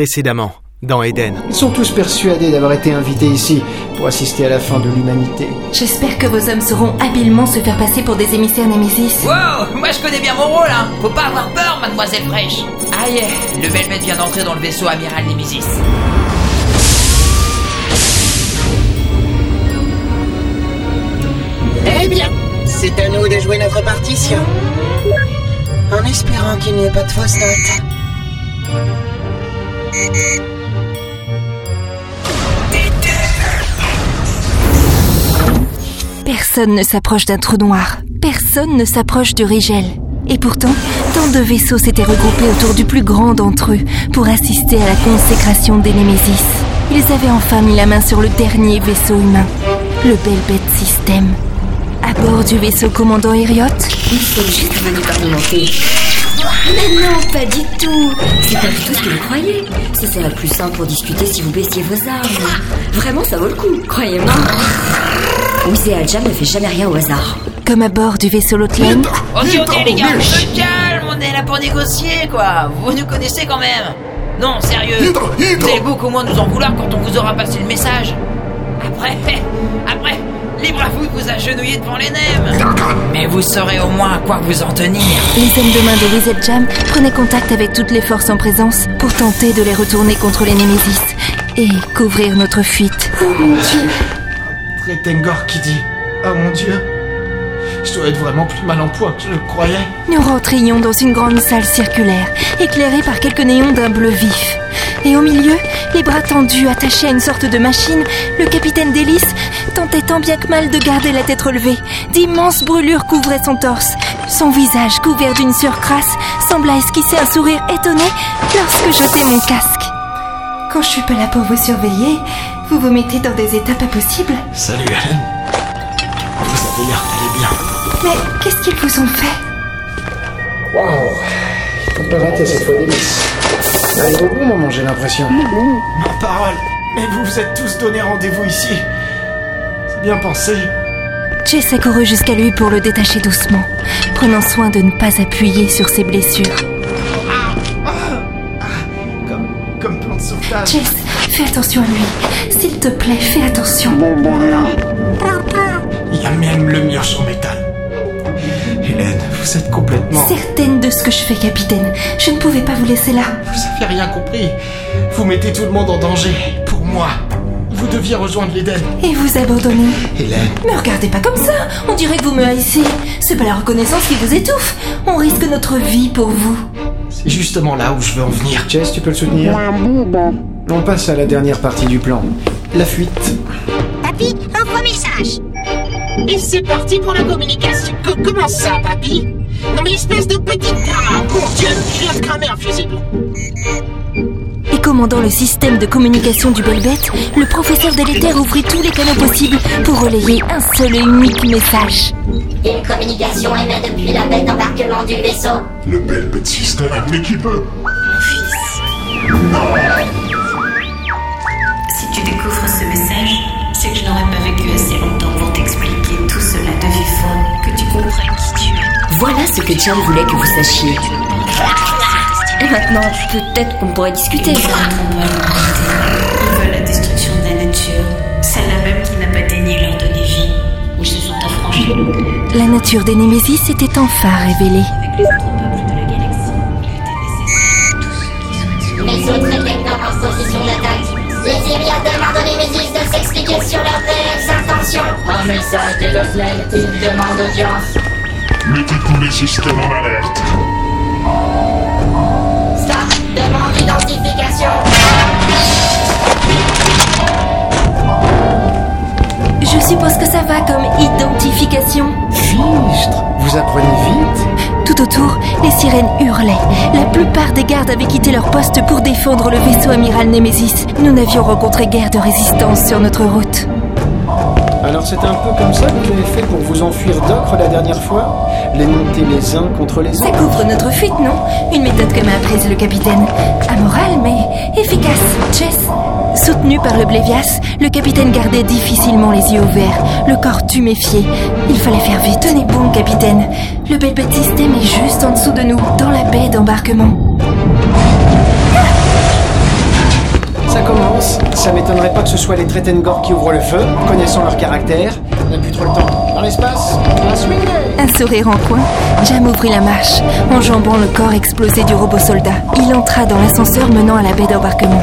précédemment dans Eden. Ils sont tous persuadés d'avoir été invités ici pour assister à la fin de l'humanité. J'espère que vos hommes sauront habilement se faire passer pour des émissaires Némésis. Wow, moi je connais bien mon rôle, hein. Faut pas avoir peur, mademoiselle fraîche. Ah yeah, le Velvet vient d'entrer dans le vaisseau amiral Nemesis. Eh bien, c'est à nous de jouer notre partition. En espérant qu'il n'y ait pas de fausses notes. Personne ne s'approche d'un trou noir. Personne ne s'approche du Rigel. Et pourtant, tant de vaisseaux s'étaient regroupés autour du plus grand d'entre eux pour assister à la consécration des Némésis. Ils avaient enfin mis la main sur le dernier vaisseau humain, le Belbet System. À bord du vaisseau commandant Heriot, Mais non, pas du tout C'est pas du tout ce que vous croyez. Ça serait plus simple pour discuter si vous baissiez vos armes. Vraiment, ça vaut le coup, croyez-moi. Musée Aljam ne fait jamais rien au hasard. comme à bord du vaisseau Lotlen, Ok, ok les gars, calme, on est là pour négocier quoi. Vous nous connaissez quand même. Non, sérieux. Vous allez beaucoup moins nous en vouloir quand on vous aura passé le message. Après, après, libre à vous de vous agenouiller devant les nems. Mais vous saurez au moins à quoi vous en tenir. les hommes de main de Wizard Jam prenaient contact avec toutes les forces en présence pour tenter de les retourner contre les Némésis et couvrir notre fuite. Tretengor qui dit Oh mon dieu Je dois être vraiment plus mal en point que je le croyais. Nous rentrions dans une grande salle circulaire, éclairée par quelques néons d'un bleu vif. Et au milieu, les bras tendus, attachés à une sorte de machine, le capitaine d'hélice tentait tant bien que mal de garder la tête relevée. D'immenses brûlures couvraient son torse. Son visage, couvert d'une sueur crasse, sembla esquisser un sourire étonné lorsque j'ôtais mon casque. Quand je suis pas là pour vous surveiller, vous vous mettez dans des états pas possibles. Salut Helen. Vous avez l'air d'aller bien. Mais qu'est-ce qu'ils vous ont fait? Waouh Faut pas rater cette fois. On arrive au bon moment, j'ai l'impression. Ma parole Mais vous vous êtes tous donné rendez-vous ici. Bien pensé. Jess a couru jusqu'à lui pour le détacher doucement, prenant soin de ne pas appuyer sur ses blessures. Comme, comme plan de sauvetage. Jess, fais attention à lui. S'il te plaît, fais attention. Il y a même le mur en métal. Hélène, vous êtes complètement... Certaine de ce que je fais, capitaine. Je ne pouvais pas vous laisser là. Vous avez rien compris. Vous mettez tout le monde en danger. Pour moi. Vous deviez rejoindre l'Éden. Et vous abandonner. Hélène, Me regardez pas comme ça. On dirait que vous me haïssez. C'est pas la reconnaissance qui vous étouffe. On risque notre vie pour vous. c'est justement là où je veux en venir. Jess, tu peux le soutenir On passe à la dernière partie du plan. La fuite. Papy, envoie message. Et c'est parti pour la communication. Co- comment ça, papy Non mais espèce de petite... commandant le système de communication du Belbet, le professeur Délétère ouvrit tous les canaux possibles pour relayer un seul et unique message. Une communication émet depuis la baie d'embarquement du vaisseau. Le bel petit système l'équipe. Si tu découvres ce message, c'est que je n'aurais pas vécu assez longtemps pour t'expliquer tout cela de vive que tu comprennes qui tu es. Voilà ce que John voulait que vous sachiez. Et maintenant, peut-être qu'on pourrait discuter. Ils veulent la destruction de la nature, celle-là même qui n'a pas daigné leur donner vie, ou se sont affranchis La nature des Némésis était enfin révélée. avec les autres peuples de la galaxie. Il était nécessaire tous ceux qui sont Les autres électeurs en position d'attaque. Les Iriades demandent aux Némésis de s'expliquer sur leurs réelles intentions. Un message des Lotlen, ils demandent audience. Mettez tous les systèmes en alerte. Vous apprenez vite Tout autour, les sirènes hurlaient. La plupart des gardes avaient quitté leur poste pour défendre le vaisseau amiral Némésis. Nous n'avions rencontré guère de résistance sur notre route. Alors c'est un peu comme ça que vous avez fait pour vous enfuir d'ocre la dernière fois Les monter les uns contre les Ça autres couvre notre fuite, non Une méthode que m'a apprise le capitaine. Amorale, mais efficace. Chess Soutenu par le Blévias, le capitaine gardait difficilement les yeux ouverts, le corps tuméfié. Il fallait faire vite. Tenez bon, capitaine. Le Belbet System est juste en dessous de nous, dans la baie d'embarquement. M'étonnerait pas que ce soit les Tretengor qui ouvrent le feu, connaissant leur caractère. On n'a plus trop le temps. Dans l'espace, Un sourire en coin, Jam ouvrit la marche, enjambant le corps explosé du robot soldat. Il entra dans l'ascenseur menant à la baie d'embarquement.